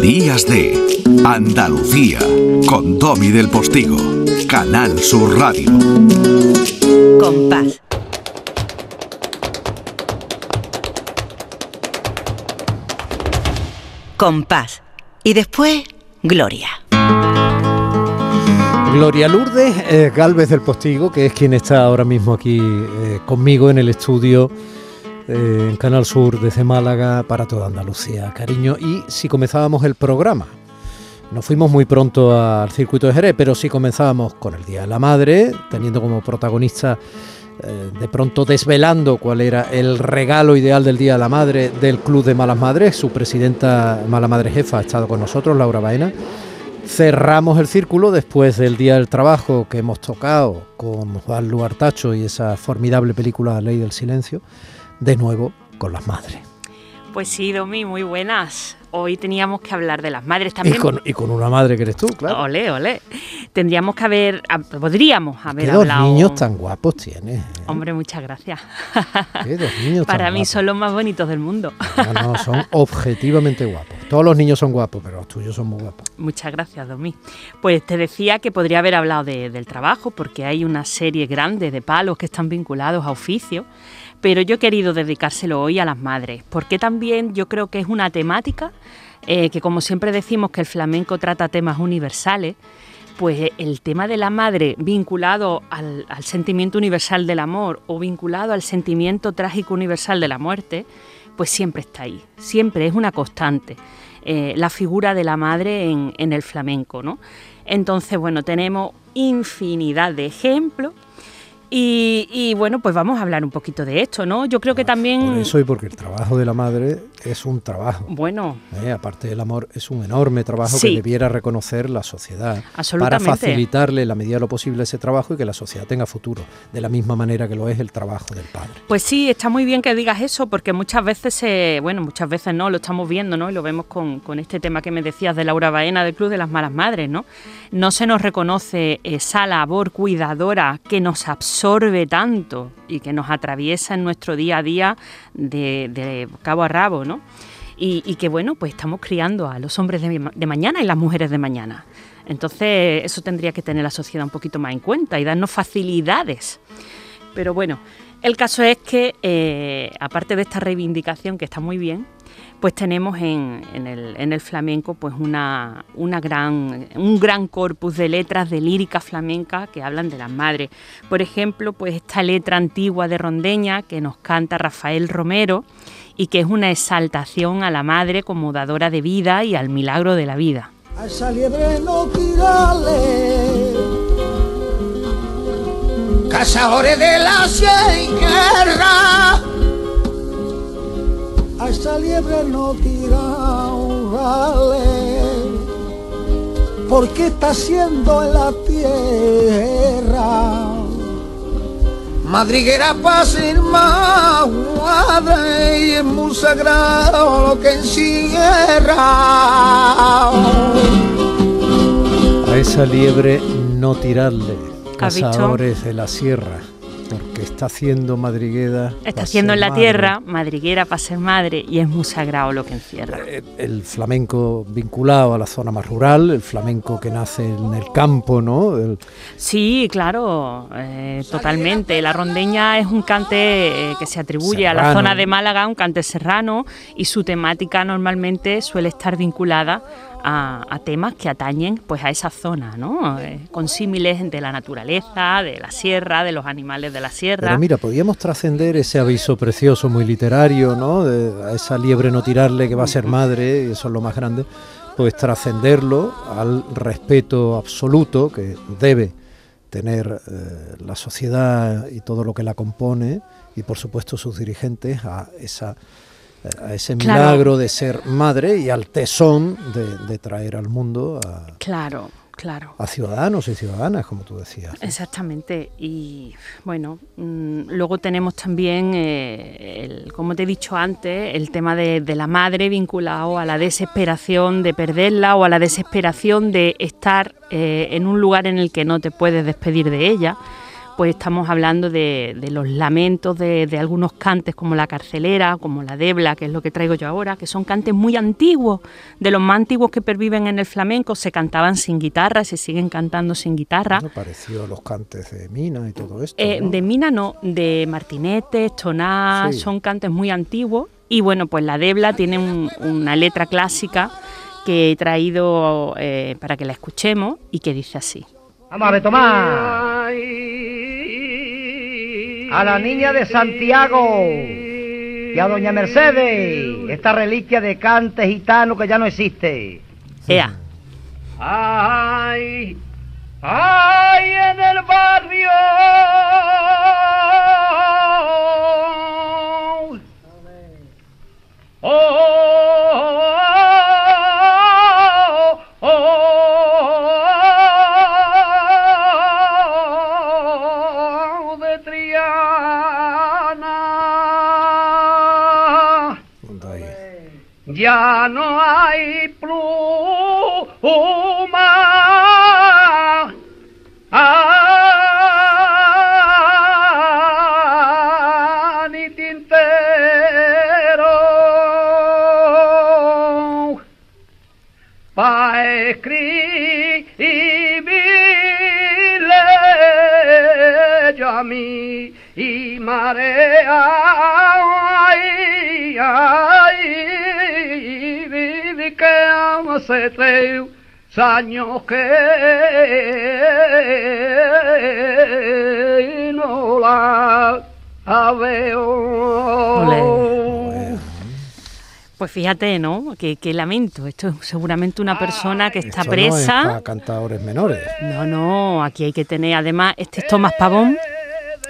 Días de Andalucía con Domi del Postigo, Canal Sur Radio. Compás. Compás. Y después, Gloria. Gloria Lourdes eh, Galvez del Postigo, que es quien está ahora mismo aquí eh, conmigo en el estudio eh, en Canal Sur desde Málaga para toda Andalucía. Cariño, y si comenzábamos el programa, nos fuimos muy pronto al circuito de Jerez, pero si comenzábamos con el Día de la Madre, teniendo como protagonista de pronto desvelando cuál era el regalo ideal del Día de la Madre del Club de Malas Madres. Su presidenta, Mala Madre Jefa, ha estado con nosotros, Laura Baena. Cerramos el círculo después del Día del Trabajo que hemos tocado con Juan Luartacho y esa formidable película Ley del Silencio, de nuevo con las madres. Pues sí, Domi, muy buenas. Hoy teníamos que hablar de las madres también. Y con, una madre que eres tú, claro. Ole, ole. Tendríamos que haber, podríamos haber ¿Qué hablado. dos niños tan guapos tienes. ¿eh? Hombre, muchas gracias. ¿Qué dos niños Para tan mí guapos? son los más bonitos del mundo. No, no, son objetivamente guapos. Todos los niños son guapos, pero los tuyos son muy guapos. Muchas gracias, Domi. Pues te decía que podría haber hablado de- del trabajo, porque hay una serie grande de palos que están vinculados a oficio, pero yo he querido dedicárselo hoy a las madres, porque también yo creo que es una temática eh, que, como siempre decimos que el flamenco trata temas universales, pues el tema de la madre vinculado al, al sentimiento universal del amor o vinculado al sentimiento trágico universal de la muerte, pues siempre está ahí, siempre es una constante eh, la figura de la madre en, en el flamenco, ¿no? Entonces, bueno, tenemos infinidad de ejemplos y, y, bueno, pues vamos a hablar un poquito de esto, ¿no? Yo creo que también... Por eso y porque el trabajo de la madre es un trabajo. Bueno, ¿eh? Aparte del amor, es un enorme trabajo Sí. que debiera reconocer la sociedad. Para facilitarle en la medida de lo posible ese trabajo y que la sociedad tenga futuro. De la misma manera que lo es el trabajo del padre. Pues sí, está muy bien que digas eso, porque muchas veces, se, bueno, muchas veces no, lo estamos viendo, ¿no? Y lo vemos con, con este tema que me decías de Laura Baena del Club de las Malas Madres, ¿no? No se nos reconoce esa labor cuidadora que nos absorbe tanto y que nos atraviesa en nuestro día a día de, cabo a rabo, ¿no? Y, que bueno, pues estamos criando a los hombres de, de mañana y las mujeres de mañana. Entonces, eso tendría que tener la sociedad un poquito más en cuenta y darnos facilidades. Pero bueno, el caso es que, eh, aparte de esta reivindicación que está muy bien, pues tenemos en, el, en el flamenco pues una, una gran, un gran corpus de letras de lírica flamenca que hablan de las madres. Por ejemplo, pues esta letra antigua de Rondeña que nos canta Rafael Romero y que es una exaltación a la madre como dadora de vida y al milagro de la vida. A Cazadores de la sierra A esa liebre no tirarle Porque está haciendo en la tierra Madriguera para más madre y es muy sagrado lo que encierra. A esa liebre no tirarle. Cazadores de la sierra. Está haciendo madriguera. Está haciendo en la madre. tierra, madriguera para ser madre, y es muy sagrado lo que encierra. Eh, El flamenco vinculado a la zona más rural, el flamenco que nace en el campo, ¿no? El- Sí, claro, eh, totalmente. La rondeña es un cante eh, que se atribuye a la zona de Málaga, un cante serrano, y su temática normalmente suele estar vinculada a, a temas que atañen pues a esa zona, ¿no? Eh, con símiles de la naturaleza, de la sierra, de los animales de la sierra. Pero mira, podíamos trascender ese aviso precioso, muy literario, ¿no? De, a esa liebre no tirarle que va a ser madre, y eso es lo más grande, pues trascenderlo al respeto absoluto que debe tener eh, la sociedad y todo lo que la compone, y por supuesto sus dirigentes, a esa a ese Claro. milagro de ser madre y al tesón de, de traer al mundo a, Claro, claro. a ciudadanos y ciudadanas, como tú decías. Exactamente. Y bueno, mm, luego tenemos también, eh, el- como te he dicho antes, el tema de, de la madre vinculado a la desesperación de perderla o a la desesperación de estar eh, en un lugar en el que no te puedes despedir de ella. Pues estamos hablando de, de los lamentos de, de algunos cantes como la carcelera, como la debla, que es lo que traigo yo ahora, que son cantes muy antiguos, de los más antiguos que perviven en el flamenco, se cantaban sin guitarra, se siguen cantando sin guitarra. Bueno, pareció a los cantes de Mina y todo esto. Eh, ¿no? De Mina no, de Martinetes, Toná, Sí. son cantes muy antiguos. Y bueno, pues la Debla tiene un- una letra clásica que he traído eh, para que la escuchemos y que dice así. Vamos a ver, Tomás. A la niña de Santiago y a doña Mercedes, esta reliquia de cante gitano que ya no existe. Ea. Ay, ay, en el barrio. Ay, ay, viví que hace tres años que no la veo. Pues fíjate, ¿no? Qué, qué lamento. Esto es seguramente una persona que está Esto no es presa. para cantadores menores. No, no, aquí hay que tener, además, este es Tomás Pavón,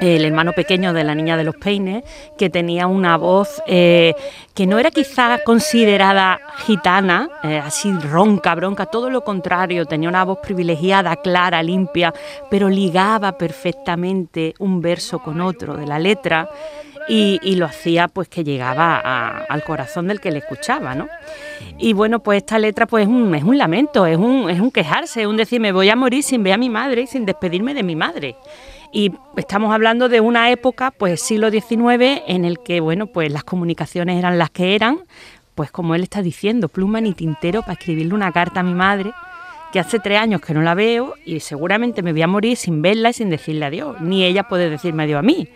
el hermano pequeño de la niña de los peines, que tenía una voz eh, que no era quizá considerada gitana, eh, así ronca, bronca, todo lo contrario, tenía una voz privilegiada, clara, limpia, pero ligaba perfectamente un verso con otro de la letra. Y, y lo hacía pues que llegaba al corazón del que le escuchaba, ¿no? Y bueno, pues esta letra pues es un, es un lamento, es un, es un quejarse, es un decir, me voy a morir sin ver a mi madre y sin despedirme de mi madre. Y estamos hablando de una época, pues siglo XIX, en el que, bueno, pues las comunicaciones eran las que eran, pues como él está diciendo, pluma ni tintero para escribirle una carta a mi madre, que hace tres años que no la veo y seguramente me voy a morir sin verla y sin decirle adiós, ni ella puede decirme adiós a mí.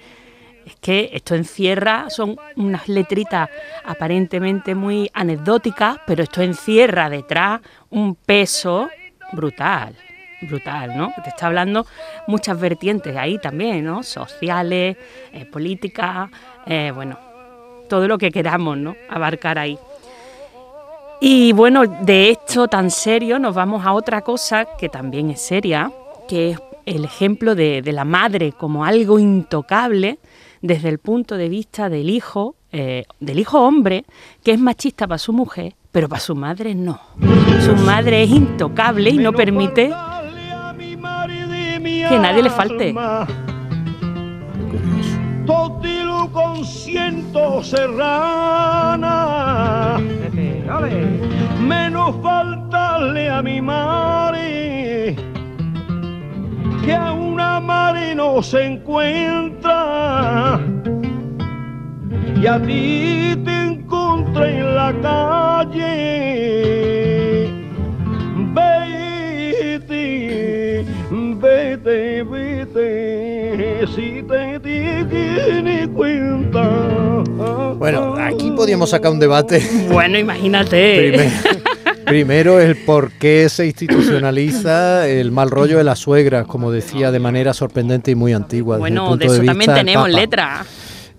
Es que esto encierra, son unas letritas aparentemente muy anecdóticas, pero esto encierra detrás un peso brutal, brutal, ¿no? Te está hablando muchas vertientes ahí también, ¿no? Sociales, eh, políticas, eh, bueno, todo lo que queramos, ¿no? Abarcar ahí. Y bueno, de esto tan serio nos vamos a otra cosa que también es seria, que es el ejemplo de, de la madre como algo intocable desde el punto de vista del hijo, eh, del hijo hombre, que es machista para su mujer, pero para su madre no. Su madre es intocable y no permite que nadie le falte. Totilo con ciento serrana, menos faltarle a mi madre, que a una madre no se encuentra. Y a ti te encontré en la calle. Vete, si te tiene cuenta. Bueno, aquí podíamos sacar un debate. Bueno, imagínate. Primero, primero el por qué se institucionaliza el mal rollo de las suegras, como decía de manera sorprendente y muy antigua. desde el Bueno, punto de eso vista también tenemos letra.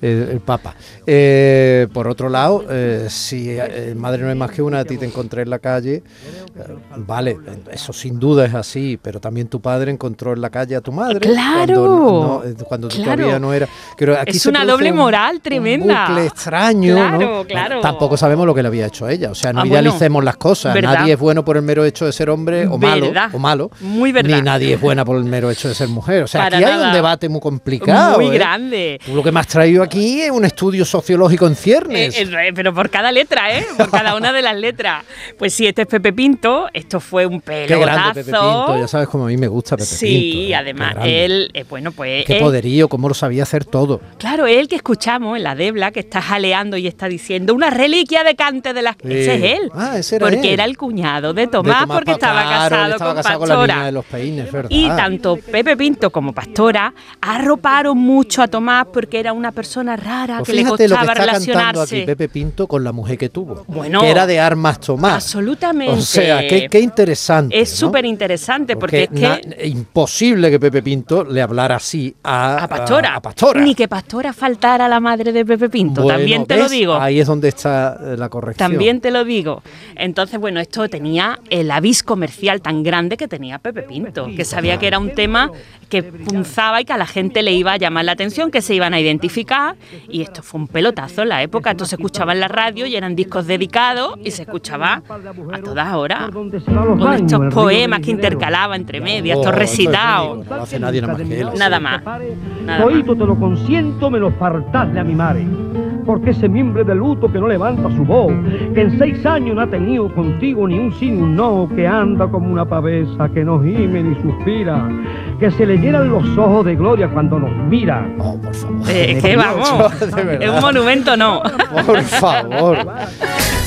Eh, el Papa. Eh, por otro lado, eh, si eh, madre no es más que una, a ti te encontré en la calle, eh, vale, eso sin duda es así, pero también tu padre encontró en la calle a tu madre. ¡Claro! Cuando, no- cuando Claro. todavía no era. Aquí Es una doble un- moral un tremenda. bucle extraño. ¿no? Claro, claro. Tampoco sabemos lo que le había hecho a ella. O sea, no Ah, bueno, idealicemos las cosas. verdad. Nadie es bueno por el mero hecho de ser hombre o malo. Verdad. O malo Muy verdad. Ni nadie es buena por el mero hecho de ser mujer. O sea, Para aquí hay un debate muy complicado. Muy grande. Tú lo que me has traído aquí un estudio sociológico en Eh, ciernes. eh, pero por cada letra, ¿eh? Por cada una de las letras. Pues sí, este es Pepe Pinto. Esto fue un Qué pelotazo. grande Pepe Pinto, ya sabes cómo a mí me gusta Pepe Pinto. Sí, ¿eh? además, él, eh, bueno, pues. Qué él- poderío, cómo lo sabía hacer todo. Claro, él que escuchamos en la Debla, que está jaleando y está diciendo una reliquia de Cante de las. Sí. Ese es él. Ah, ese era Porque él. era el cuñado de De Tomás, porque estaba casado, estaba con casado con la Pastora. niña de los peines, ¿verdad? Y tanto Pepe Pinto como Pastora arroparon mucho a Tomás porque era una persona rara Pues que le lo que está relacionarse. aquí Pepe Pinto con la mujer que tuvo. Bueno, que era de armas Tomás. Absolutamente. O sea, qué, qué interesante. Es ¿no? súper interesante porque, es que. na- imposible que Pepe Pinto le hablara así a, a Pastora. a Pastora. Ni que Pastora faltara a la madre de Pepe Pinto. Bueno, También te lo digo. Ahí es donde está eh, la corrección. También te lo digo. Entonces, bueno, esto tenía el avis comercial tan grande que tenía Pepe Pinto, que sabía que era un tema que punzaba y que a la gente le iba a llamar la atención, que se iban a identificar. Y esto fue un pelotazo en la época. Esto se escuchaba en la radio y eran discos dedicados y se escuchaba a todas horas. Con estos poemas que intercalaba entre medias, Oh, estos esto es recitados. único, no lo hace nadie nada más que él. Nada más. Te lo consiento, me lo fartasle a mi madre. Porque ese mimbre de luto que no levanta su voz, que en seis años no ha tenido contigo ni un sí ni un no, que anda como una pavesa, que no gime ni suspira, que se le llenan los ojos de gloria cuando nos mira. Oh, por favor. Eh, es que vamos, es un monumento no. Por favor.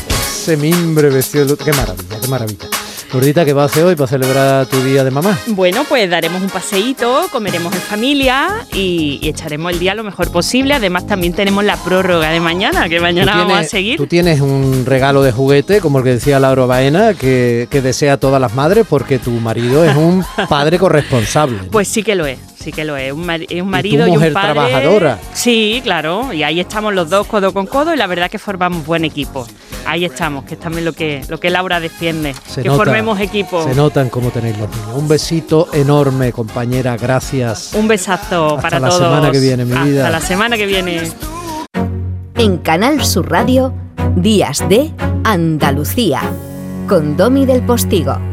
Ese mimbre vestido de luto. Qué maravilla, qué maravilla. Gordita, ¿qué vas a hacer hoy para celebrar tu día de mamá? Bueno, pues daremos un paseíto, comeremos en familia y, y echaremos el día lo mejor posible. Además, también tenemos la prórroga de mañana, que mañana Tú vamos a seguir. Tú tienes un regalo de juguete, como el que decía Laura Baena, que, que desea a todas las madres, porque tu marido es un padre corresponsable. ¿no? Pues sí que lo es, sí que lo es. Un, es un tú marido y, mujer un padre. trabajadora. Sí, claro. Y ahí estamos los dos codo con codo y la verdad que formamos buen equipo. Ahí estamos, que es también lo que, lo que Laura defiende. Se que nota, formemos equipo. Se notan cómo tenéis los niños. Un besito enorme, compañera. Gracias. Un besazo Hasta para la todos. semana que viene, mi Hasta vida. la semana que viene. En Canal Sur Radio, Días de Andalucía, con Domi del Postigo.